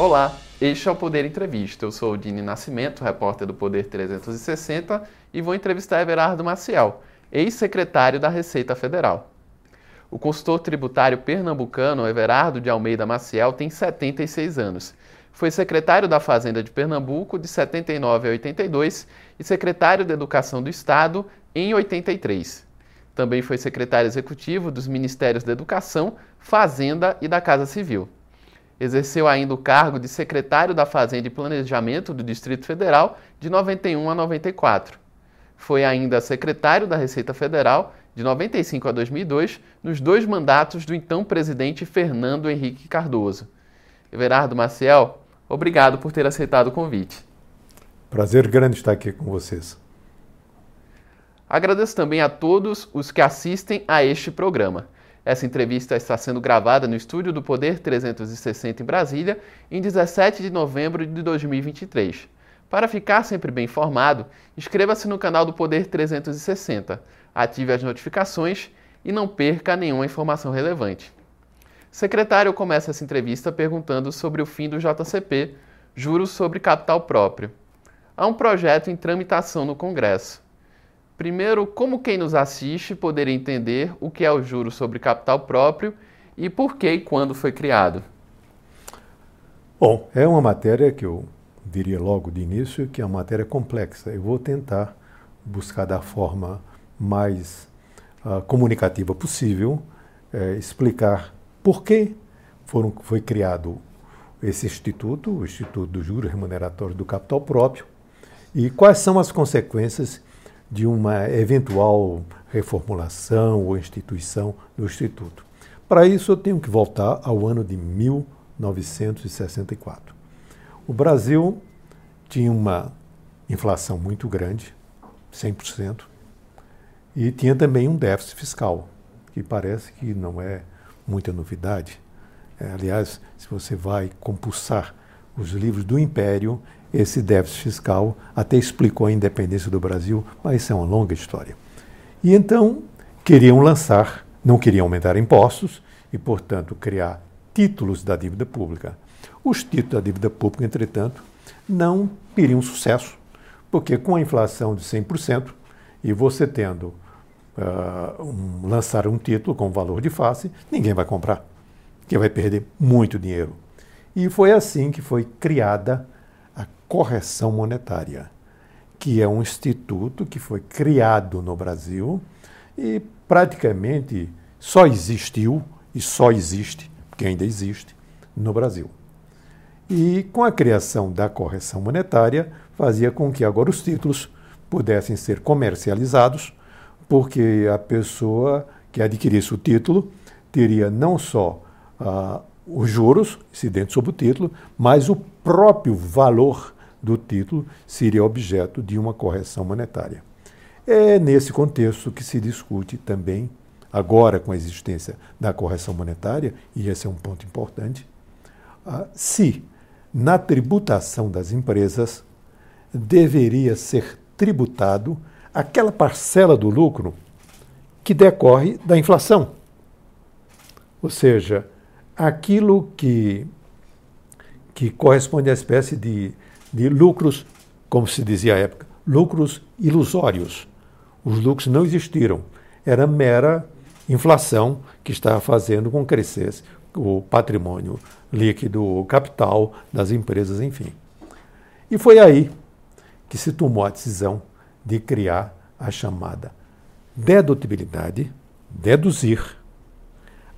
Olá, este é o Poder Entrevista. Eu sou o Dini Nascimento, repórter do Poder 360, e vou entrevistar Everardo Maciel, ex-secretário da Receita Federal. O consultor tributário pernambucano Everardo de Almeida Maciel tem 76 anos. Foi secretário da Fazenda de Pernambuco de 79 a 82 e secretário da Educação do Estado em 83. Também foi secretário executivo dos Ministérios da Educação, Fazenda e da Casa Civil. Exerceu ainda o cargo de secretário da Fazenda e Planejamento do Distrito Federal de 91 a 94. Foi ainda secretário da Receita Federal de 95 a 2002, nos dois mandatos do então presidente Fernando Henrique Cardoso. Everardo Maciel, obrigado por ter aceitado o convite. Prazer grande estar aqui com vocês. Agradeço também a todos os que assistem a este programa. Essa entrevista está sendo gravada no estúdio do Poder 360 em Brasília, em 17 de novembro de 2023. Para ficar sempre bem informado, inscreva-se no canal do Poder 360, ative as notificações e não perca nenhuma informação relevante. Secretário começa essa entrevista perguntando sobre o fim do JCP, Juros sobre Capital Próprio. Há um projeto em tramitação no Congresso. Primeiro, como quem nos assiste poderia entender o que é o juro sobre capital próprio e por que e quando foi criado? Bom, é uma matéria que eu diria logo de início que é uma matéria complexa. Eu vou tentar buscar da forma mais uh, comunicativa possível eh, explicar por que foram, foi criado esse instituto, o Instituto do Juro Remuneratório do Capital Próprio, e quais são as consequências de uma eventual reformulação ou instituição do Instituto. Para isso, eu tenho que voltar ao ano de 1964. O Brasil tinha uma inflação muito grande, 100%, e tinha também um déficit fiscal, que parece que não é muita novidade. É, aliás, se você vai compulsar os livros do Império, esse déficit fiscal até explicou a independência do Brasil, mas isso é uma longa história. E então queriam lançar, não queriam aumentar impostos e, portanto, criar títulos da dívida pública. Os títulos da dívida pública, entretanto, não teriam sucesso, porque com a inflação de 100% e você tendo uh, um, lançar um título com valor de face, ninguém vai comprar, que vai perder muito dinheiro. E foi assim que foi criada correção monetária, que é um instituto que foi criado no Brasil e praticamente só existiu e só existe, porque ainda existe, no Brasil. E com a criação da correção monetária, fazia com que agora os títulos pudessem ser comercializados, porque a pessoa que adquirisse o título teria não só ah, os juros incidentes sobre o título, mas o próprio valor do título seria objeto de uma correção monetária. É nesse contexto que se discute também, agora com a existência da correção monetária, e esse é um ponto importante, se na tributação das empresas deveria ser tributado aquela parcela do lucro que decorre da inflação. Ou seja, aquilo que, que corresponde à espécie de de lucros, como se dizia à época, lucros ilusórios. Os lucros não existiram. Era mera inflação que estava fazendo com que crescesse o patrimônio líquido, o capital das empresas, enfim. E foi aí que se tomou a decisão de criar a chamada dedutibilidade, deduzir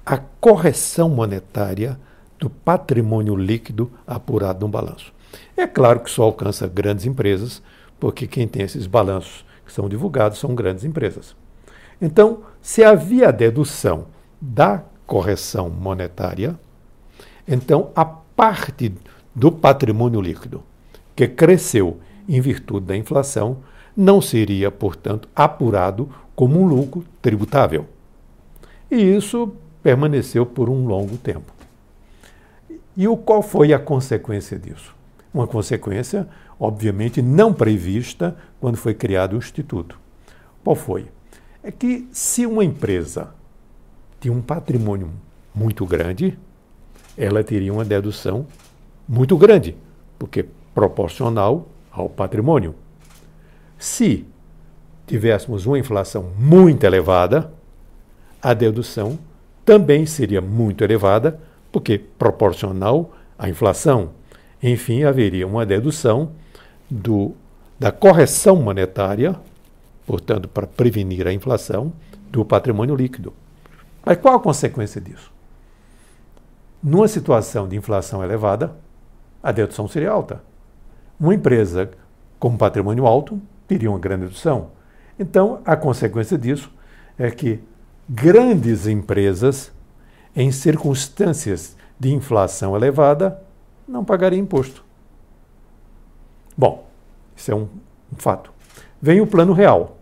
a correção monetária do patrimônio líquido apurado no balanço. É claro que só alcança grandes empresas, porque quem tem esses balanços que são divulgados são grandes empresas. Então, se havia dedução da correção monetária, então a parte do patrimônio líquido que cresceu em virtude da inflação não seria, portanto, apurado como um lucro tributável. E isso permaneceu por um longo tempo. E o, qual foi a consequência disso? Uma consequência, obviamente, não prevista quando foi criado o Instituto. Qual foi? É que se uma empresa tinha um patrimônio muito grande, ela teria uma dedução muito grande, porque proporcional ao patrimônio. Se tivéssemos uma inflação muito elevada, a dedução também seria muito elevada, porque proporcional à inflação. Enfim, haveria uma dedução do, da correção monetária, portanto, para prevenir a inflação, do patrimônio líquido. Mas qual a consequência disso? Numa situação de inflação elevada, a dedução seria alta. Uma empresa com patrimônio alto teria uma grande dedução. Então, a consequência disso é que grandes empresas, em circunstâncias de inflação elevada, não pagariam imposto. Bom, isso é um, um fato. Vem o plano real.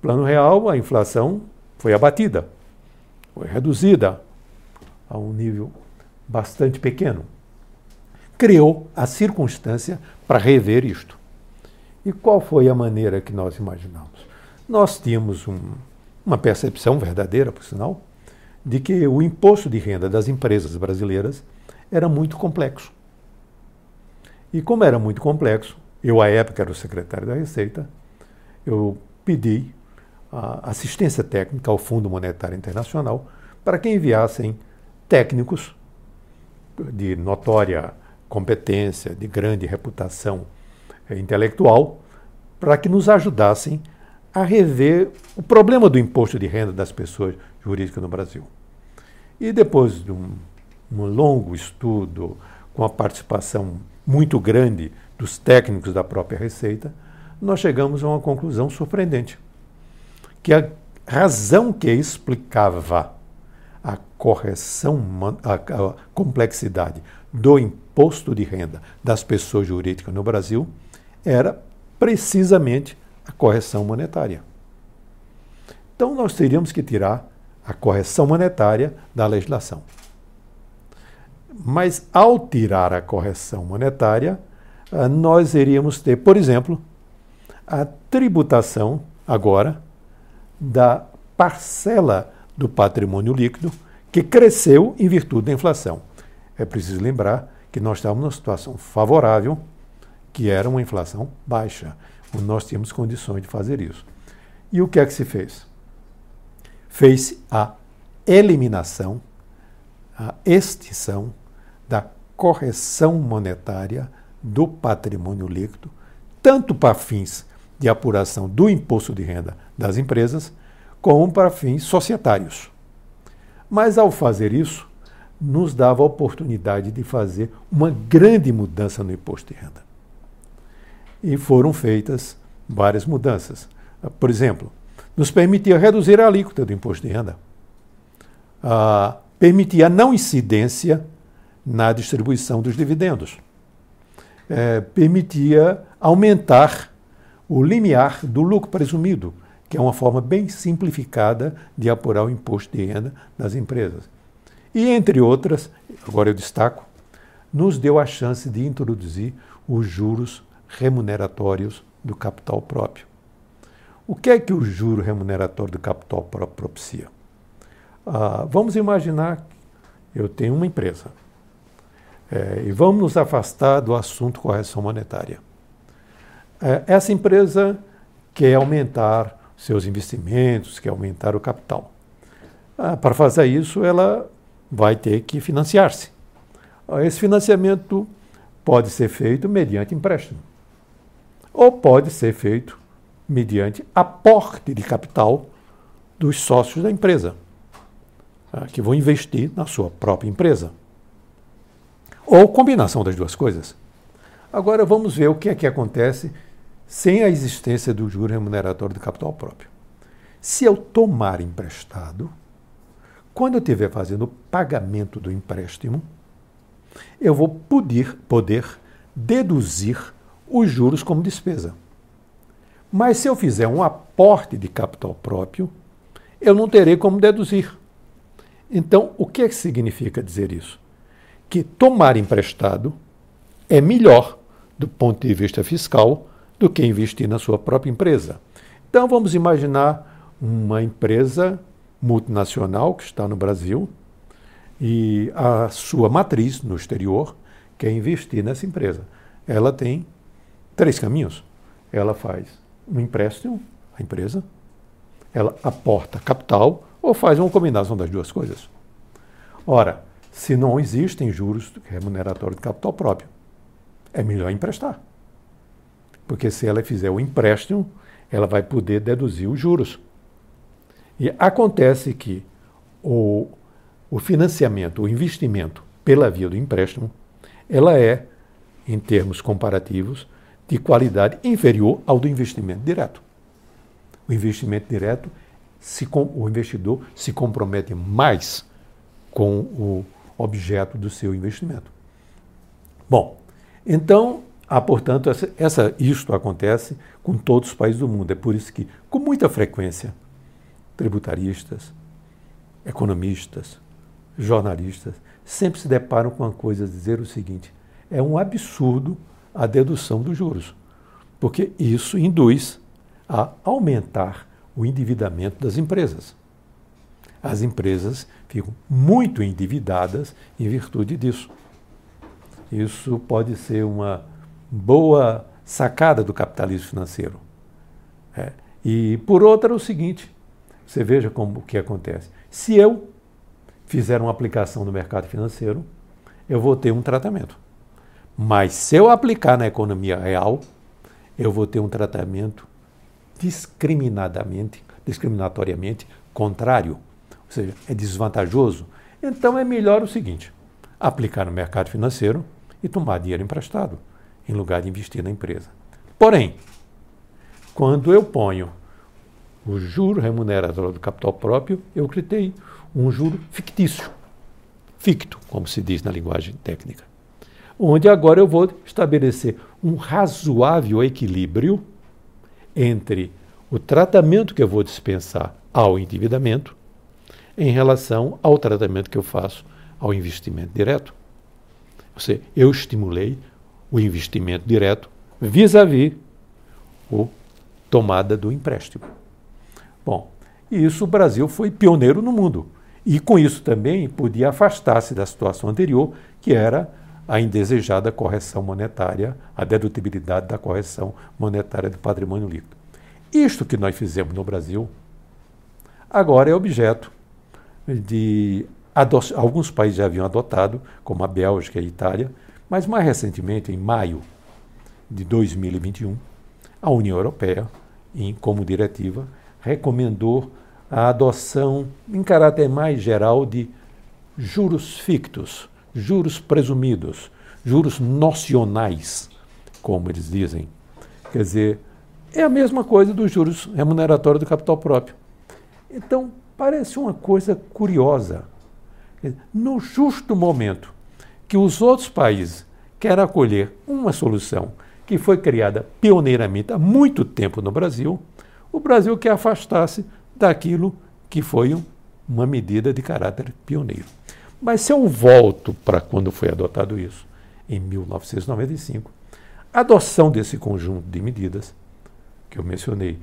Plano real, a inflação foi abatida, foi reduzida a um nível bastante pequeno. Criou a circunstância para rever isto. E qual foi a maneira que nós imaginamos? Nós tínhamos um, uma percepção verdadeira, por sinal, de que o imposto de renda das empresas brasileiras era muito complexo. E como era muito complexo, eu, à época, era o secretário da Receita, eu pedi assistência técnica ao Fundo Monetário Internacional para que enviassem técnicos de notória competência, de grande reputação eh, intelectual, para que nos ajudassem a rever o problema do imposto de renda das pessoas jurídicas no Brasil. E depois de um, um longo estudo, com a participação muito grande dos técnicos da própria Receita, nós chegamos a uma conclusão surpreendente que a razão que explicava a correção, a, complexidade do imposto de renda das pessoas jurídicas no Brasil era precisamente a correção monetária. Então nós teríamos que tirar a correção monetária da legislação. Mas ao tirar a correção monetária, ah, nós iríamos ter, por exemplo, a tributação agora da parcela do patrimônio líquido que cresceu em virtude da inflação. É preciso lembrar que nós estávamos numa situação favorável, que era uma inflação baixa. Nós tínhamos condições de fazer isso. E o que é que se fez? Fez a eliminação, a extinção da correção monetária do patrimônio líquido, tanto para fins de apuração do imposto de renda das empresas, como para fins societários. Mas ao fazer isso, nos dava a oportunidade de fazer uma grande mudança no imposto de renda. E foram feitas várias mudanças. Por exemplo, nos permitia reduzir a alíquota do imposto de renda. Ah, permitia a não incidência na distribuição dos dividendos. É, permitia aumentar o limiar do lucro presumido, que é uma forma bem simplificada de apurar o imposto de renda das empresas. E, entre outras, agora eu destaco, nos deu a chance de introduzir os juros remuneratórios do capital próprio. O que é que o juro remuneratório do capital próprio propicia? Ah, vamos imaginar que eu tenho uma empresa é, e vamos nos afastar do assunto correção monetária. É, essa empresa quer aumentar seus investimentos, quer aumentar o capital. Ah, para fazer isso, ela vai ter que financiar-se. Ah, esse financiamento pode ser feito mediante empréstimo, ou pode ser feito mediante aporte de capital dos sócios da empresa, ah, que vão investir na sua própria empresa. Ou combinação das duas coisas. Agora vamos ver o que é que acontece sem a existência do juro remuneratório do capital próprio. Se eu tomar emprestado, quando eu estiver fazendo o pagamento do empréstimo, eu vou poder, poder deduzir os juros como despesa. Mas se eu fizer um aporte de capital próprio, eu não terei como deduzir. Então, o que, é que significa dizer isso? Que tomar emprestado é melhor do ponto de vista fiscal do que investir na sua própria empresa. Então vamos imaginar uma empresa multinacional que está no Brasil e a sua matriz no exterior quer investir nessa empresa. Ela tem três caminhos. Ela faz um empréstimo à empresa, ela aporta capital ou faz uma combinação das duas coisas. Ora, se não existem juros remuneratórios de capital próprio, é melhor emprestar. Porque se ela fizer o empréstimo, ela vai poder deduzir os juros. E acontece que o, o financiamento, o investimento pela via do empréstimo, ela é, em termos comparativos, de qualidade inferior ao do investimento direto. O investimento direto, se, o investidor se compromete mais com o objeto do seu investimento. Bom, então, há, portanto, essa, essa, isto acontece com todos os países do mundo. É por isso que, com muita frequência, tributaristas, economistas, jornalistas, sempre se deparam com a coisa dizer o seguinte: é um absurdo a dedução dos juros, porque isso induz a aumentar o endividamento das empresas. As empresas ficam muito endividadas em virtude disso. Isso pode ser uma boa sacada do capitalismo financeiro. É. E por outra, o seguinte: você veja como o que acontece. Se eu fizer uma aplicação no mercado financeiro, eu vou ter um tratamento. Mas se eu aplicar na economia real, eu vou ter um tratamento discriminadamente, discriminatoriamente contrário. Ou seja, é desvantajoso. Então é melhor o seguinte: aplicar no mercado financeiro e tomar dinheiro emprestado, em lugar de investir na empresa. Porém, quando eu ponho o juro remuneratório do capital próprio, eu criei um juro fictício, ficto, como se diz na linguagem técnica, onde agora eu vou estabelecer um razoável equilíbrio entre o tratamento que eu vou dispensar ao endividamento em relação ao tratamento que eu faço ao investimento direto. Ou seja, eu estimulei o investimento direto vis-à-vis -vis a tomada do empréstimo. Bom, isso o Brasil foi pioneiro no mundo. E com isso também podia afastar-se da situação anterior, que era a indesejada correção monetária, a dedutibilidade da correção monetária do patrimônio líquido. Isto que nós fizemos no Brasil, agora é objeto de. Alguns países já haviam adotado, como a Bélgica e a Itália, mas mais recentemente, em maio de 2021, a União Europeia, em, como diretiva, recomendou a adoção, em caráter mais geral, de juros fictos, juros presumidos, juros nocionais, como eles dizem. Quer dizer, é a mesma coisa dos juros remuneratórios do capital próprio. Então, parece uma coisa curiosa. No justo momento que os outros países querem acolher uma solução que foi criada pioneiramente há muito tempo no Brasil, o Brasil quer afastar-se daquilo que foi uma medida de caráter pioneiro. Mas se eu volto para quando foi adotado isso, em 1995, a adoção desse conjunto de medidas que eu mencionei,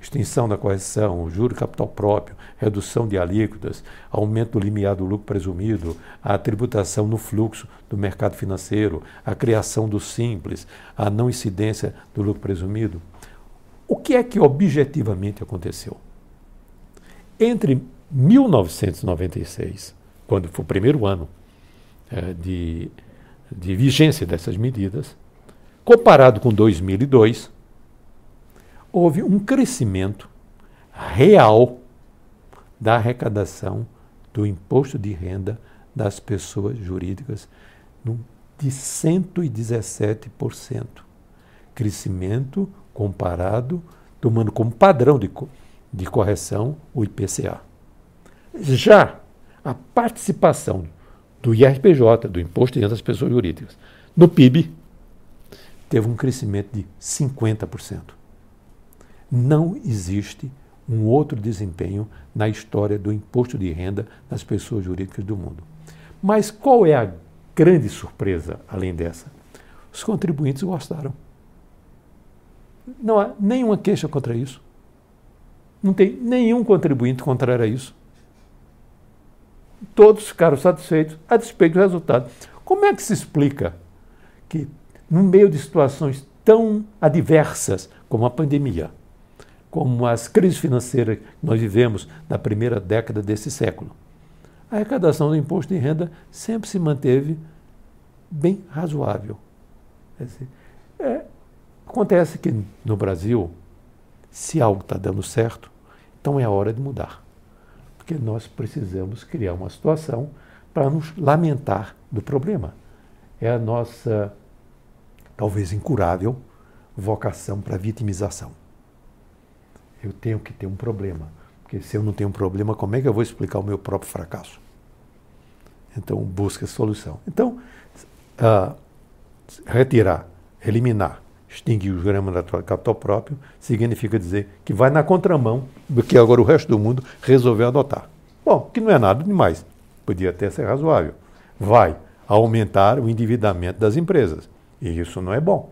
extinção da correção, juro capital próprio, redução de alíquotas, aumento do limiar do lucro presumido, a tributação no fluxo do mercado financeiro, a criação do simples, a não incidência do lucro presumido. O que é que objetivamente aconteceu? Entre 1996, quando foi o primeiro ano é, de, de vigência dessas medidas, comparado com 2002, houve um crescimento real da arrecadação do imposto de renda das pessoas jurídicas de 117%. Crescimento comparado, tomando como padrão de de correção, o IPCA. Já a participação do IRPJ, do Imposto de Renda das Pessoas Jurídicas, no PIB, teve um crescimento de 50%. Não existe um outro desempenho na história do imposto de renda das pessoas jurídicas do mundo. Mas qual é a grande surpresa além dessa? Os contribuintes gostaram. Não há nenhuma queixa contra isso. Não tem nenhum contribuinte contrário a isso. Todos ficaram satisfeitos a despeito do resultado. Como é que se explica que, no meio de situações tão adversas como a pandemia, como as crises financeiras que nós vivemos na primeira década desse século, a arrecadação do imposto de renda sempre se manteve bem razoável. É, acontece que no Brasil, se algo está dando certo, então é a hora de mudar. Porque nós precisamos criar uma situação para nos lamentar do problema. É a nossa, talvez incurável, vocação para vitimização. Eu tenho que ter um problema. Porque se eu não tenho um problema, como é que eu vou explicar o meu próprio fracasso? Então, busca solução. Então, uh, retirar, eliminar, extinguir os gramas da capital próprio significa dizer que vai na contramão do que agora o resto do mundo resolveu adotar. Bom, que não é nada demais, podia até ser razoável. Vai aumentar o endividamento das empresas. E isso não é bom.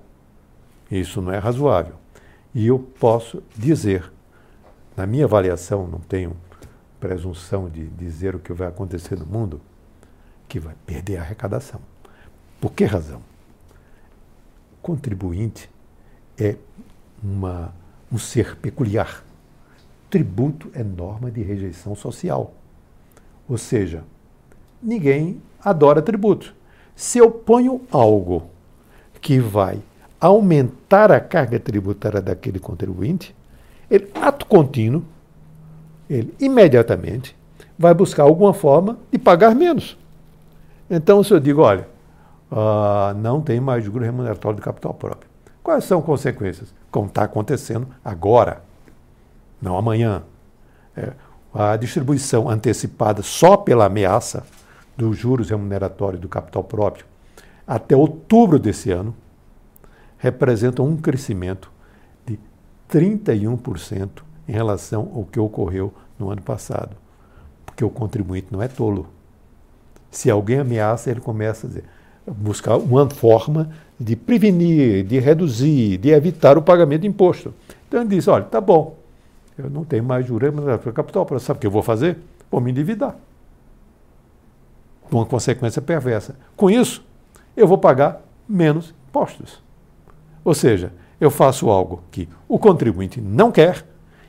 Isso não é razoável. E eu posso dizer, na minha avaliação, não tenho presunção de dizer o que vai acontecer no mundo, que vai perder a arrecadação. Por que razão? Contribuinte é uma, um ser peculiar. Tributo é norma de rejeição social. Ou seja, ninguém adora tributo. Se eu ponho algo que vai aumentar a carga tributária daquele contribuinte, ele, ato contínuo, ele imediatamente vai buscar alguma forma de pagar menos. Então, se eu digo, olha, uh, não tem mais juros remuneratório de capital próprio, quais são as consequências? Como está acontecendo agora, não amanhã. É, a distribuição antecipada só pela ameaça dos juros remuneratórios do capital próprio até outubro desse ano representa um crescimento 31% em relação ao que ocorreu no ano passado. Porque o contribuinte não é tolo. Se alguém ameaça, ele começa a dizer, buscar uma forma de prevenir, de reduzir, de evitar o pagamento de imposto. Então ele diz, olha, tá bom, eu não tenho mais juros para capital, sabe o que eu vou fazer? Vou me endividar. Uma consequência perversa. Com isso, eu vou pagar menos impostos. Ou seja, eu faço algo que o contribuinte não quer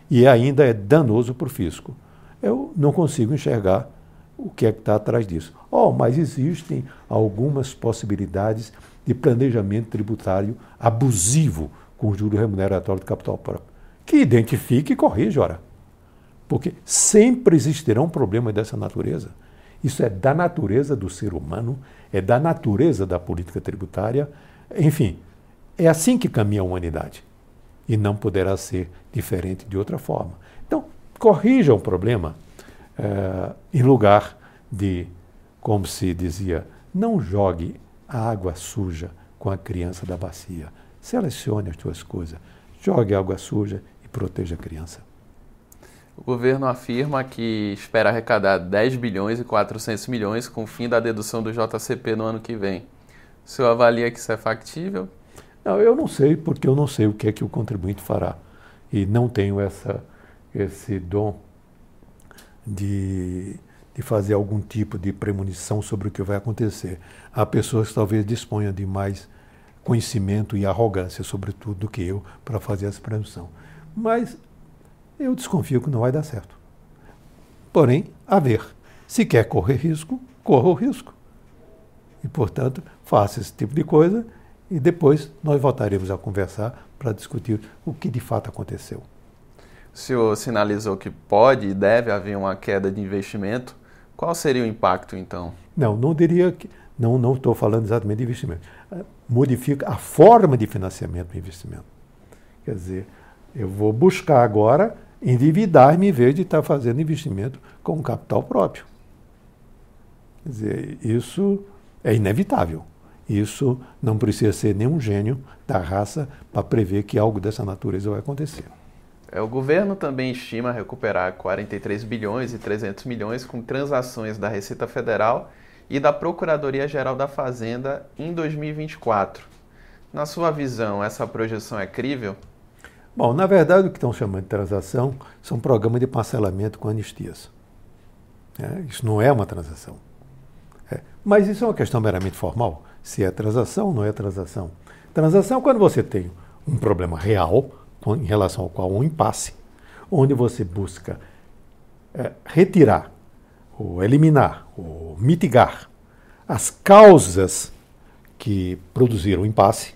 e ainda é danoso para o fisco. Eu não consigo enxergar o que é que está atrás disso. Oh, mas existem algumas possibilidades de planejamento tributário abusivo com juro remuneratório de capital próprio. Que identifique e corrija, ora. Porque sempre existirá um problema dessa natureza. Isso é da natureza do ser humano, é da natureza da política tributária. Enfim, é assim que caminha a humanidade. E não poderá ser diferente de outra forma. Então, corrija o problema é, em lugar de, como se dizia, não jogue a água suja com a criança da bacia. Selecione as suas coisas, jogue água suja e proteja a criança. O governo afirma que espera arrecadar 10 bilhões e 400 milhões com o fim da dedução do JCP no ano que vem. O senhor avalia que isso é factível? Não, eu não sei, porque eu não sei o que é que o contribuinte fará. E não tenho essa, esse dom de, de fazer algum tipo de premonição sobre o que vai acontecer. Há pessoas que talvez disponham de mais conhecimento e arrogância, sobretudo, do que eu, para fazer essa premonição. Mas eu desconfio que não vai dar certo. Porém, a ver. Se quer correr risco, corra o risco. E, portanto, faça esse tipo de coisa e depois nós voltaremos a conversar para discutir o que de fato aconteceu. O senhor sinalizou que pode e deve haver uma queda de investimento. Qual seria o impacto, então? Não, não diria que. Não, não estou falando exatamente de investimento. Eh, modifica a forma de financiamento do investimento. Quer dizer, eu vou buscar agora endividar-me em vez de estar fazendo investimento com capital próprio. Quer dizer, isso é inevitável. Isso não precisa ser nenhum gênio da raça para prever que algo dessa natureza vai acontecer. É, o governo também estima recuperar 43 bilhões e 300 milhões com transações da Receita Federal e da Procuradoria-Geral da Fazenda em 2024. Na sua visão, essa projeção é crível? Bom, na verdade, o que estão chamando de transação são programas de parcelamento com anistias. É, isso não é uma transação. É, mas isso é uma questão meramente formal. Se é transação ou não é transação. Transação é quando você tem um problema real em relação ao qual um impasse, onde você busca é, retirar, ou eliminar, ou mitigar as causas que produziram o impasse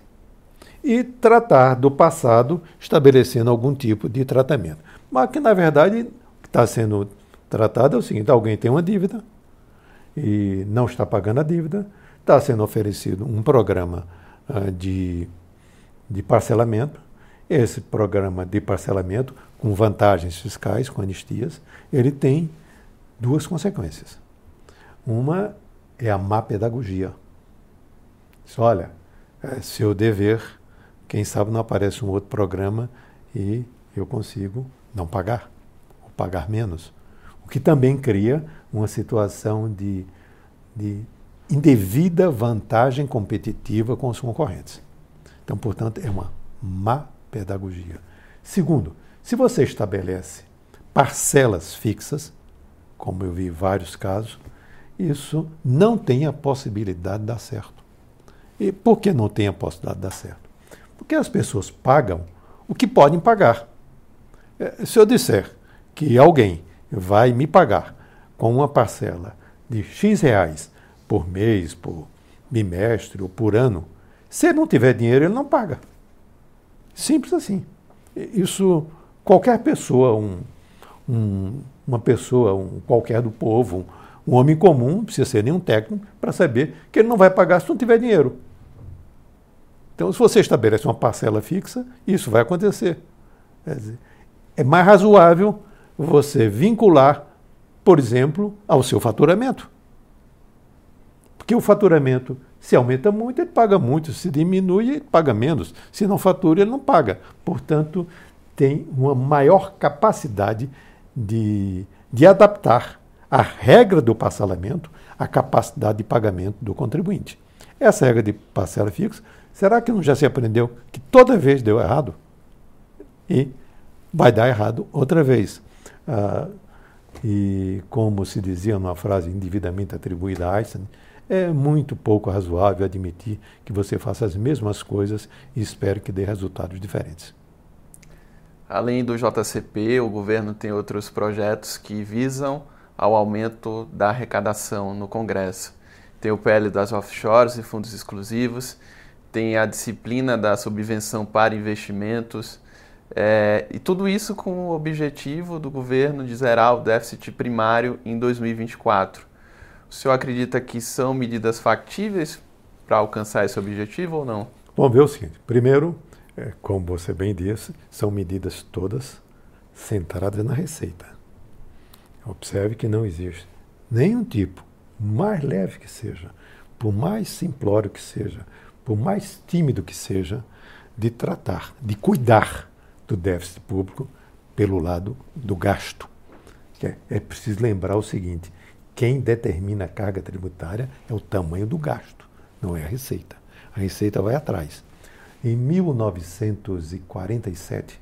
e tratar do passado estabelecendo algum tipo de tratamento. Mas que, na verdade, está sendo tratado é o seguinte: alguém tem uma dívida e não está pagando a dívida, está sendo oferecido um programa uh, de, de parcelamento. Esse programa de parcelamento, com vantagens fiscais, com anistias, ele tem duas consequências. Uma é a má pedagogia. Diz, olha, é seu dever, quem sabe não aparece um outro programa e eu consigo não pagar, ou pagar menos. O que também cria uma situação de, de indevida vantagem competitiva com os concorrentes. Então, portanto, é uma má pedagogia. Segundo, se você estabelece parcelas fixas, como eu vi vários casos, isso não tem a possibilidade de dar certo. E por que não tem a possibilidade de dar certo? Porque as pessoas pagam o que podem pagar. É, se eu disser que alguém vai me pagar com uma parcela de X reais por mês, por bimestre ou por ano, se ele não tiver dinheiro, ele não paga. Simples assim. Isso qualquer pessoa, um, um, uma pessoa, um, qualquer do povo, um, um homem comum, não precisa ser nenhum técnico, para saber que ele não vai pagar se não tiver dinheiro. Então, se você estabelece uma parcela fixa, isso vai acontecer. Dizer, é mais razoável você vincular, por exemplo, ao seu faturamento. Porque o faturamento, se aumenta muito, ele paga muito, se diminui, ele paga menos. Se não fatura, ele não paga. Portanto, tem uma maior capacidade de, de adaptar a regra do parcelamento à capacidade de pagamento do contribuinte. Essa regra de parcela fixa, será que não já se aprendeu que toda vez deu errado? E vai dar errado outra vez. Ah, e como se dizia numa frase indevidamente atribuída a Einstein, é muito pouco razoável admitir que você faça as mesmas coisas e espere que dê resultados diferentes. Além do JCP, o governo tem outros projetos que visam ao aumento da arrecadação no Congresso. Tem o PL das offshores e fundos exclusivos, tem a disciplina da subvenção para investimentos, é, e tudo isso com o objetivo do governo de zerar o déficit primário em 2024. O senhor acredita que são medidas factíveis para alcançar esse objetivo ou não? Vamos ver o seguinte: primeiro, é, como você bem disse, são medidas todas centradas na receita. Observe que não existe nenhum tipo, mais leve que seja, por mais simplório que seja, por mais tímido que seja, de tratar, de cuidar do déficit público pelo lado do gasto. É, é preciso lembrar o seguinte: quem determina a carga tributária é o tamanho do gasto, não é a receita. A receita vai atrás. Em 1947,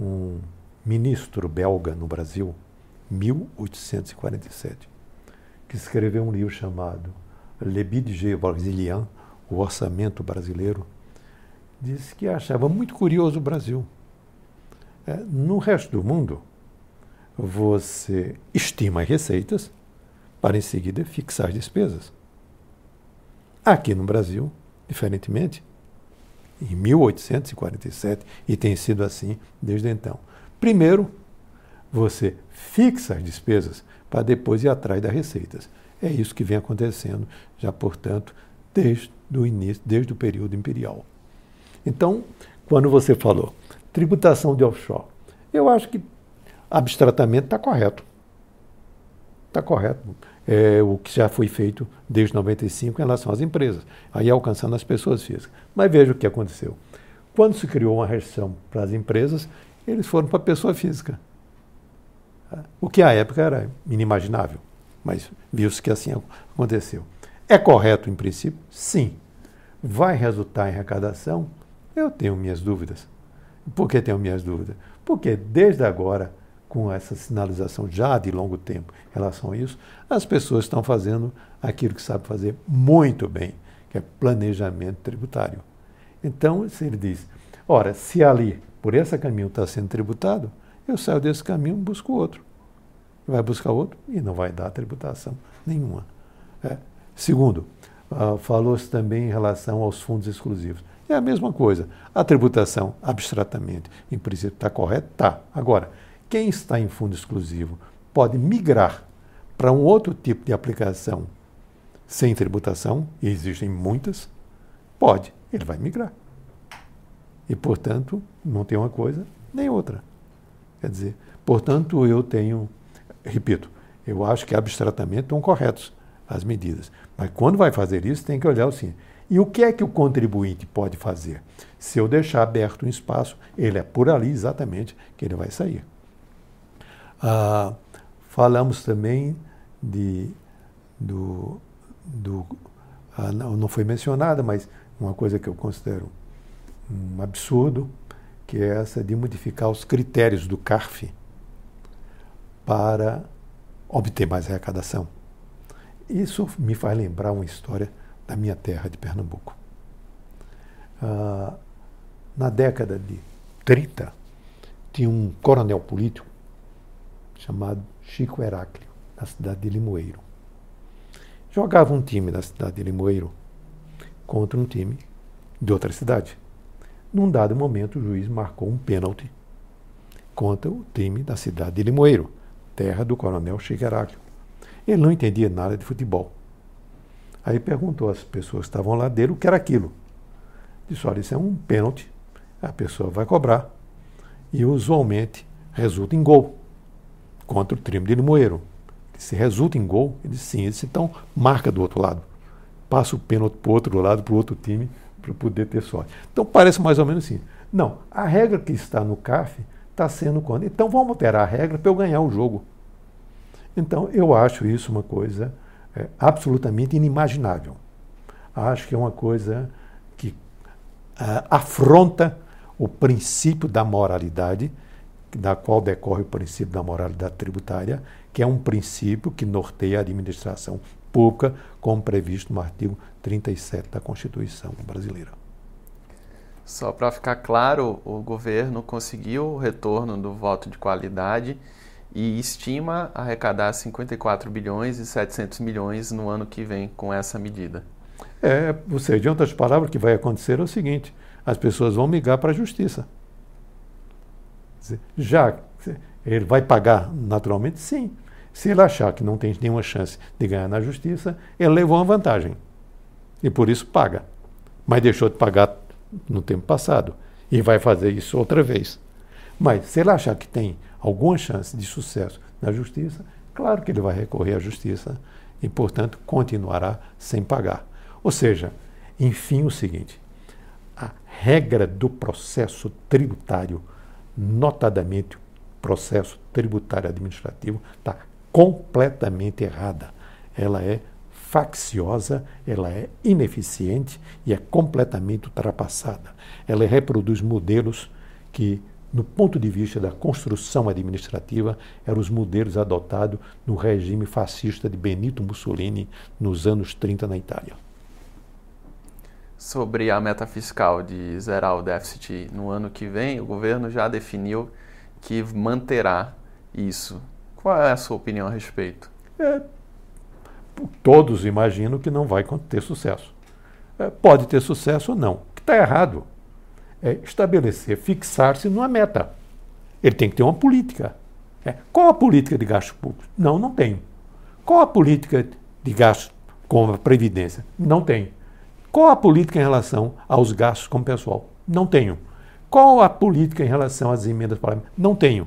um ministro belga no Brasil, 1847, que escreveu um livro chamado Le Budget Brésilien, o orçamento brasileiro, disse que achava muito curioso o Brasil. É, no resto do mundo, você estima as receitas para em seguida fixar as despesas. Aqui no Brasil, diferentemente, em 1847, e tem sido assim desde então. Primeiro, você fixa as despesas para depois ir atrás das receitas. É isso que vem acontecendo, já portanto, desde o início, desde o período imperial. Então, quando você falou tributação de offshore. Eu acho que abstratamente está correto. Está correto. É o que já foi feito desde 95 em relação às empresas, aí alcançando as pessoas físicas. Mas veja o que aconteceu. Quando se criou uma restrição para as empresas, eles foram para a pessoa física. O que à época era inimaginável, mas viu-se que assim aconteceu. É correto em princípio? Sim. Vai resultar em arrecadação? Eu tenho minhas dúvidas. Por que tenho minhas dúvidas? Porque desde agora, com essa sinalização já de longo tempo em relação a isso, as pessoas estão fazendo aquilo que sabem fazer muito bem, que é planejamento tributário. Então, se ele diz, ora, se ali, por esse caminho está sendo tributado, eu saio desse caminho e busco outro. Vai buscar outro e não vai dar tributação nenhuma. É. Segundo, uh, falou-se também em relação aos fundos exclusivos. É a mesma coisa. A tributação, abstratamente, em princípio, está correta? Está. Agora, quem está em fundo exclusivo pode migrar para um outro tipo de aplicação sem tributação, e existem muitas, pode, ele vai migrar. E, portanto, não tem uma coisa nem outra. Quer dizer, portanto, eu tenho, repito, eu acho que abstratamente estão corretos as medidas. Mas quando vai fazer isso, tem que olhar assim. E o que é que o contribuinte pode fazer? Se eu deixar aberto um espaço, ele é por ali exatamente que ele vai sair. Ah, falamos também de, do, do ah, não, não foi mencionada, mas uma coisa que eu considero um absurdo, que é essa de modificar os critérios do CARF para obter mais arrecadação. Isso me faz lembrar uma história da minha terra de Pernambuco. Ah, na década de 30, tinha um coronel político chamado Chico Heráclio, na cidade de Limoeiro. Jogava um time da cidade de Limoeiro contra um time de outra cidade. Num dado momento, o juiz marcou um pênalti contra o time da cidade de Limoeiro, terra do coronel Chico Heráclio. Ele não entendia nada de futebol. Aí perguntou às pessoas que estavam lá dele o que era aquilo. Disse: olha, isso é um pênalti, a pessoa vai cobrar. E usualmente resulta em gol contra o time de Limoeiro. Se resulta em gol, ele disse sim. Ele então marca do outro lado. Passa o pênalti para o outro lado, para o outro time, para poder ter sorte. Então parece mais ou menos assim. Não, a regra que está no CAF está sendo quando. Então vamos alterar a regra para eu ganhar o jogo. Então eu acho isso uma coisa é, absolutamente inimaginável. Acho que é uma coisa que é, afronta o princípio da moralidade, da qual decorre o princípio da moralidade tributária, que é um princípio que norteia a administração pública, como previsto no artigo 37 da Constituição brasileira. Só para ficar claro, o governo conseguiu o retorno do voto de qualidade e estima arrecadar 54 bilhões e 700 milhões no ano que vem com essa medida. É, ou seja, de outras palavras, o que vai acontecer é o seguinte: as pessoas vão migrar para a justiça. Já ele vai pagar naturalmente, sim, se ele achar que não tem nenhuma chance de ganhar na justiça, ele levou uma vantagem. E por isso paga. Mas deixou de pagar no tempo passado. E vai fazer isso outra vez. Mas se ele achar que tem alguma chance de sucesso na justiça, claro que ele vai recorrer à justiça e, portanto, continuará sem pagar. Ou seja, enfim, o seguinte: a regra do processo tributário, notadamente o processo tributário administrativo, está completamente errada. Ela é facciosa, ela é ineficiente e é completamente ultrapassada. Ela reproduz modelos que, no ponto de vista da construção administrativa, eram os modelos adotados no regime fascista de Benito Mussolini nos anos 30 na Itália. Sobre a meta fiscal de zerar o déficit no ano que vem, o governo já definiu que manterá isso qual é a sua opinião a respeito? É, todos imaginam que não vai ter sucesso. É, pode ter sucesso ou não. O que está errado é estabelecer, fixar-se numa meta. Ele tem que ter uma política. É, qual a política de gasto público? Não, não tem. Qual a política de gasto com a Previdência? Não tem. Qual a política em relação aos gastos com o pessoal? Não tenho. Qual a política em relação às emendas parlamentares? Não tenho.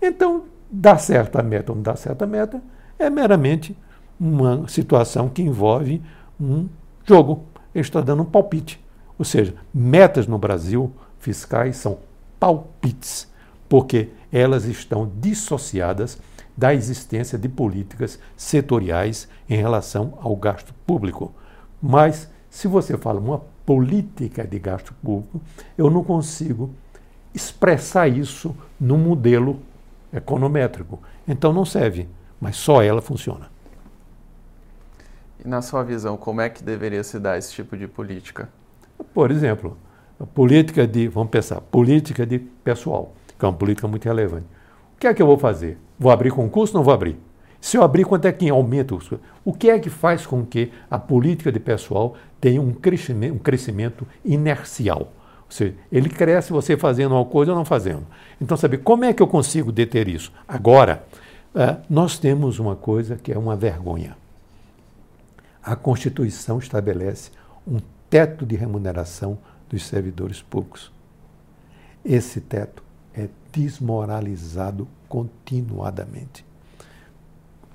Então, Dá certo a meta ou não dá certo a meta é meramente uma situação que envolve um jogo. Ele está dando um palpite. Ou seja, metas no Brasil fiscais são palpites, porque elas estão dissociadas da existência de políticas setoriais em relação ao gasto público. Mas, se você fala uma política de gasto público, eu não consigo expressar isso num modelo econométrico. Então não serve, mas só ela funciona. E na sua visão, como é que deveria se dar esse tipo de política? Por exemplo, política de, vamos pensar, política de pessoal, que é uma política muito relevante. O que é que eu vou fazer? Vou abrir concurso ou não vou abrir? Se eu abrir, quanto é que aumenta? O que é que faz com que a política de pessoal tenha um crescimento, um crescimento inercial? Ou seja, ele cresce você fazendo uma coisa ou não fazendo. Então, sabe, como é que eu consigo deter isso? Agora, uh, nós temos uma coisa que é uma vergonha. A Constituição estabelece um teto de remuneração dos servidores públicos. Esse teto é desmoralizado continuadamente.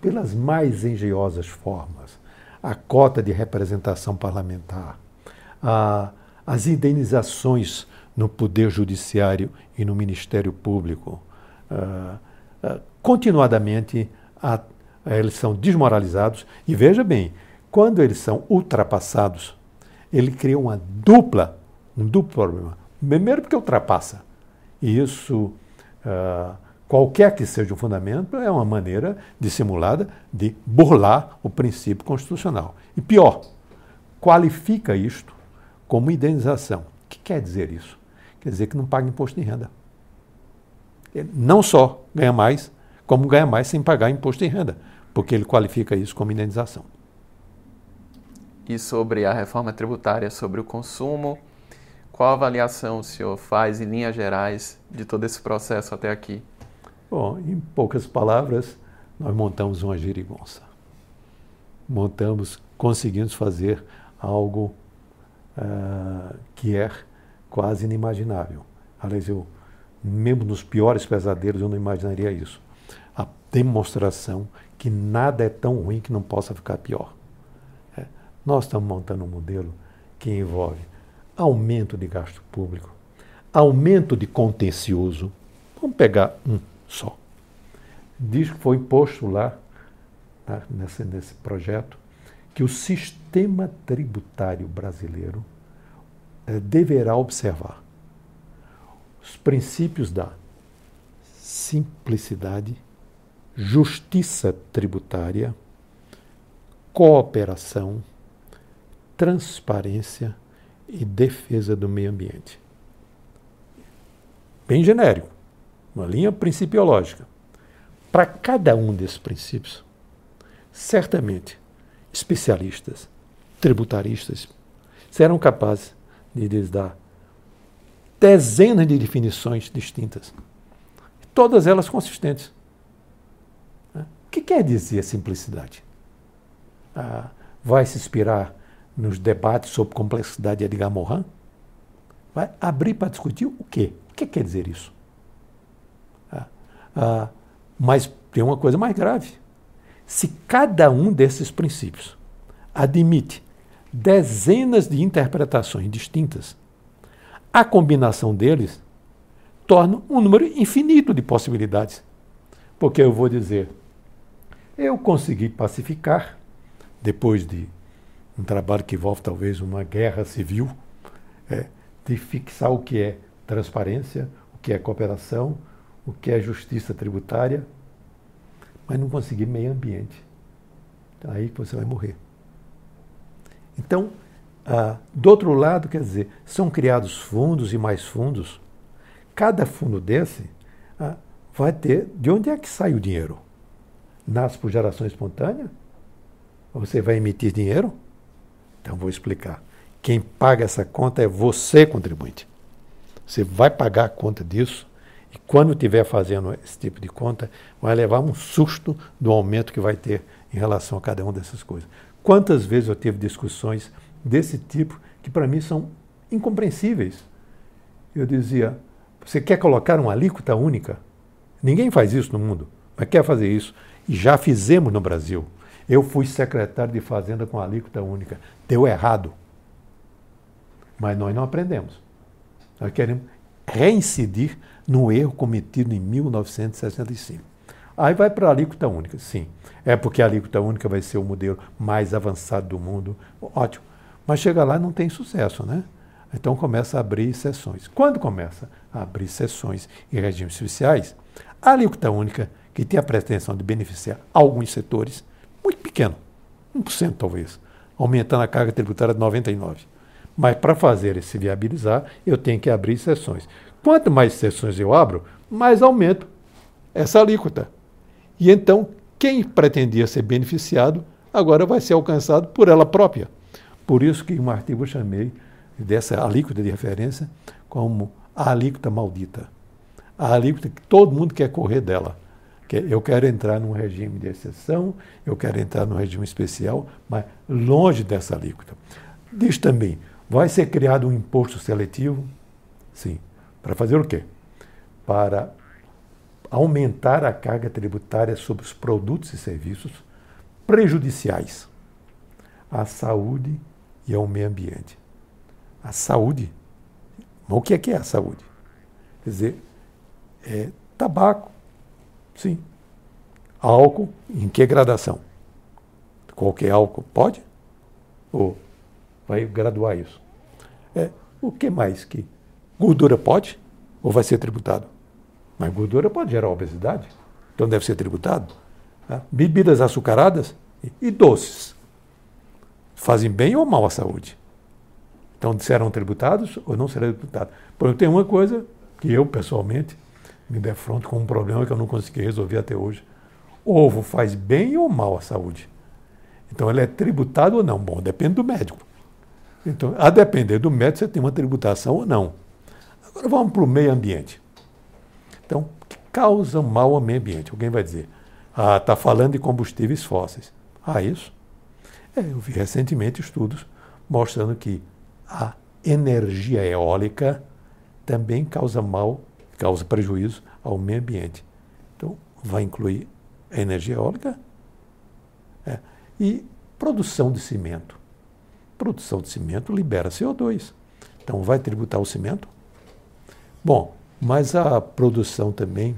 Pelas mais engenhosas formas. A cota de representação parlamentar, a as indenizações no Poder Judiciário e no Ministério Público. Uh, uh, continuadamente, a, a, eles são desmoralizados. E veja bem, quando eles são ultrapassados, ele cria uma dupla, um duplo problema. Primeiro, porque ultrapassa. E isso, uh, qualquer que seja o fundamento, é uma maneira dissimulada de burlar o princípio constitucional. E pior, qualifica isto como indenização. O que quer dizer isso? Quer dizer que não paga imposto de renda. Ele não só ganha mais, como ganha mais sem pagar imposto de renda, porque ele qualifica isso como indenização. E sobre a reforma tributária sobre o consumo, qual avaliação o senhor faz, em linhas gerais, de todo esse processo até aqui? Bom, em poucas palavras, nós montamos uma girigonça. Montamos, conseguimos fazer algo uh, que é quase inimaginável. Aliás, eu, mesmo nos piores pesadelos, eu não imaginaria isso. A demonstração que nada é tão ruim que não possa ficar pior. É, nós estamos montando um modelo que envolve aumento de gasto público, aumento de contencioso. Vamos pegar um só. Diz que foi posto lá, tá, nesse, nesse projeto, que o sistema tributário brasileiro eh, deverá observar os princípios da simplicidade, justiça tributária, cooperação, transparência e defesa do meio ambiente. Bem genérico, uma linha principiológica. Para cada um desses princípios, certamente especialistas, tributaristas, serão capazes de lhes dar dezenas de definições distintas, todas elas consistentes. O que quer dizer simplicidade? Ah, vai se inspirar nos debates sobre complexidade de Edgar Morin? Vai abrir para discutir o quê? O que quer dizer isso? Ah, mas tem uma coisa mais grave. Se cada um desses princípios admite dezenas de interpretações distintas, a combinação deles torna um número infinito de possibilidades. Porque eu vou dizer, eu consegui pacificar, depois de um trabalho que envolve talvez uma guerra civil, é, de fixar o que é transparência, o que é cooperação, o que é justiça tributária, mas não conseguir meio ambiente. Então, aí você vai morrer. Então, ah, do outro lado, quer dizer, são criados fundos e mais fundos. Cada fundo desse ah, vai ter. De onde é que sai o dinheiro? Nasce por geração espontânea? Você vai emitir dinheiro? Então vou explicar. Quem paga essa conta é você, contribuinte. Você vai pagar a conta disso e quando estiver fazendo esse tipo de conta, vai levar um susto do aumento que vai ter em relação a cada uma dessas coisas. Quantas vezes eu tive discussões desse tipo que para mim são incompreensíveis? Eu dizia: você quer colocar uma alíquota única? Ninguém faz isso no mundo, mas quer fazer isso. E já fizemos no Brasil. Eu fui secretário de Fazenda com alíquota única. Deu errado. Mas nós não aprendemos. Nós queremos reincidir no erro cometido em 1965. Aí vai para a alíquota única, sim. É porque a alíquota única vai ser o modelo mais avançado do mundo. Ótimo. Mas chega lá e não tem sucesso, né? Então começa a abrir sessões. Quando começa a abrir sessões em regimes especiais, a alíquota única, que tem a pretensão de beneficiar alguns setores, muito pequeno, 1% talvez, aumentando a carga tributária de 99%. Mas para fazer esse viabilizar, eu tenho que abrir sessões. Quanto mais sessões eu abro, mais aumento essa alíquota. E então, quem pretendia ser beneficiado, agora vai ser alcançado por ela própria. Por isso que um artigo eu chamei dessa alíquota de referência como a alíquota maldita. A alíquota que todo mundo quer correr dela. Eu quero entrar num regime de exceção, eu quero entrar num regime especial, mas longe dessa alíquota. Diz também, vai ser criado um imposto seletivo? Sim. Para fazer o quê? Para aumentar a carga tributária sobre os produtos e serviços prejudiciais à saúde e ao meio ambiente. A saúde. O que é, que é a saúde? Quer dizer, é tabaco, sim. Álcool, em que gradação? Qualquer álcool pode? Ou vai graduar isso? É, o que mais que? Gordura pode? Ou vai ser tributado? Mas gordura pode gerar obesidade, então deve ser tributado. Tá? Bebidas açucaradas e doces fazem bem ou mal à saúde. Então, serão tributados ou não serão tributados? Por tem uma coisa que eu, pessoalmente, me defronto com um problema que eu não consegui resolver até hoje. Ovo faz bem ou mal à saúde? Então, ele é tributado ou não? Bom, depende do médico. Então, a depender do médico, você tem uma tributação ou não. Agora, vamos para o meio ambiente. Então, que causa mal ao meio ambiente? Alguém vai dizer, ah, está falando de combustíveis fósseis. Ah, isso? É, eu vi recentemente estudos mostrando que a energia eólica também causa mal, causa prejuízo ao meio ambiente. Então, vai incluir a energia eólica é. e produção de cimento. Produção de cimento libera CO2. Então, vai tributar o cimento? Bom, mas a produção também,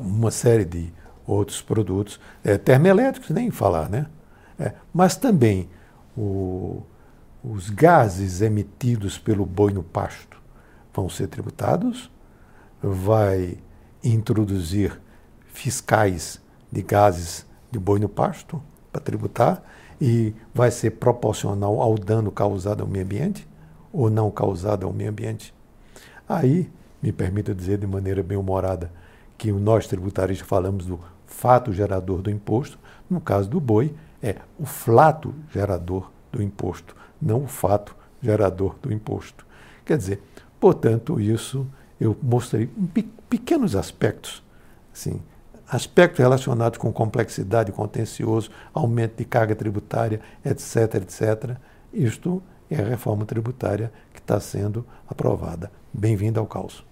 uma série de outros produtos, é, termoelétricos, nem falar, né? É, mas também o, os gases emitidos pelo boi no pasto vão ser tributados, vai introduzir fiscais de gases de boi no pasto para tributar e vai ser proporcional ao dano causado ao meio ambiente ou não causado ao meio ambiente. Aí, me permita dizer de maneira bem humorada, que nós tributaristas falamos do fato gerador do imposto, no caso do boi, é o flato gerador do imposto, não o fato gerador do imposto. Quer dizer, portanto, isso eu mostrei em pequenos aspectos, assim, aspectos relacionados com complexidade, contencioso, aumento de carga tributária, etc., etc. Isto é a reforma tributária que está sendo aprovada. Bem-vindo ao caos.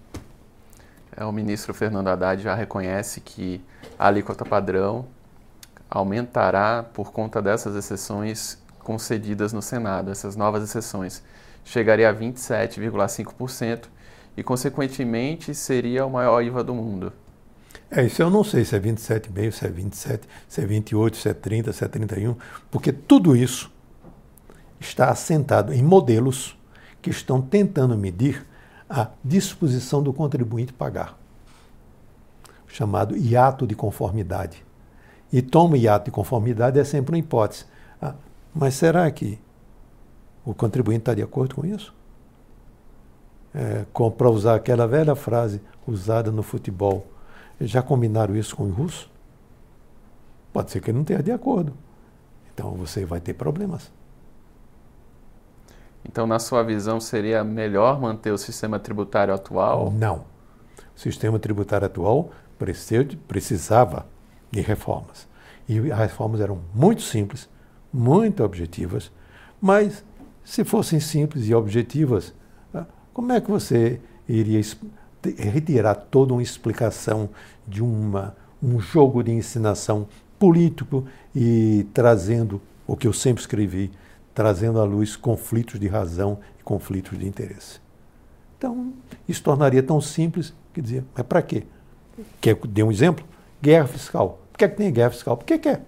É, o ministro Fernando Haddad já reconhece que a alíquota padrão aumentará por conta dessas exceções concedidas no Senado, essas novas exceções. Chegaria a 27,5% e, consequentemente, seria o maior IVA do mundo. É, isso eu não sei se é 27,5%, se é 27%, se é 28%, se é 30%, se é 31%, porque tudo isso está assentado em modelos que estão tentando medir a disposição do contribuinte pagar, chamado hiato de conformidade. E toma hiato de conformidade é sempre uma hipótese. Ah, mas será que o contribuinte está de acordo com isso? É, Para usar aquela velha frase usada no futebol, já combinaram isso com o russo? Pode ser que ele não esteja de acordo. Então você vai ter problemas. Então, na sua visão, seria melhor manter o sistema tributário atual? Não. O sistema tributário atual precisava de reformas. E as reformas eram muito simples, muito objetivas, mas se fossem simples e objetivas, ah, como é que você iria retirar toda uma explicação de uma, um jogo de ensinação político e trazendo o que eu sempre escrevi, trazendo à luz conflitos de razão e conflitos de interesse. Então, isso tornaria tão simples que dizia, mas para quê? Quer dê um exemplo? Guerra fiscal. Por que, é que tem guerra fiscal? Por que quer?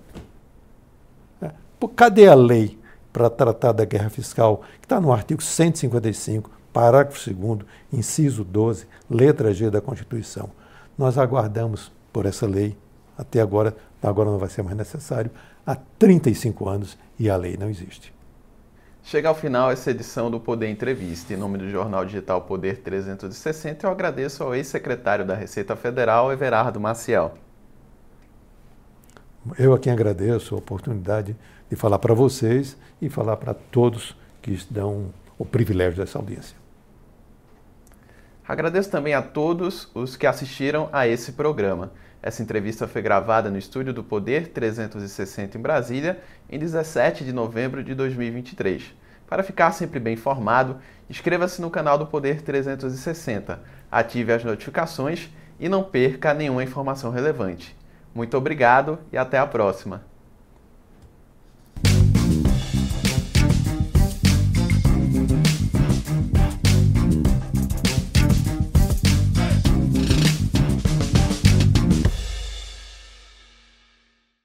É. Cadê a lei para tratar da guerra fiscal, que está no artigo 155, parágrafo 2, inciso 12, letra G da Constituição? Nós aguardamos por essa lei, até agora, agora não vai ser mais necessário, há 35 anos e a lei não existe. Chega ao final essa edição do Poder Entrevista. Em nome do jornal digital Poder 360, eu agradeço ao ex-secretário da Receita Federal, Everardo Maciel. Eu a quem agradeço a oportunidade de falar para vocês e falar para todos que dão o privilégio dessa audiência. Agradeço também a todos os que assistiram a esse programa. Essa entrevista foi gravada no estúdio do Poder 360 em Brasília em 17 de novembro de 2023. Para ficar sempre bem informado, inscreva-se no canal do Poder 360, ative as notificações e não perca nenhuma informação relevante. Muito obrigado e até a próxima!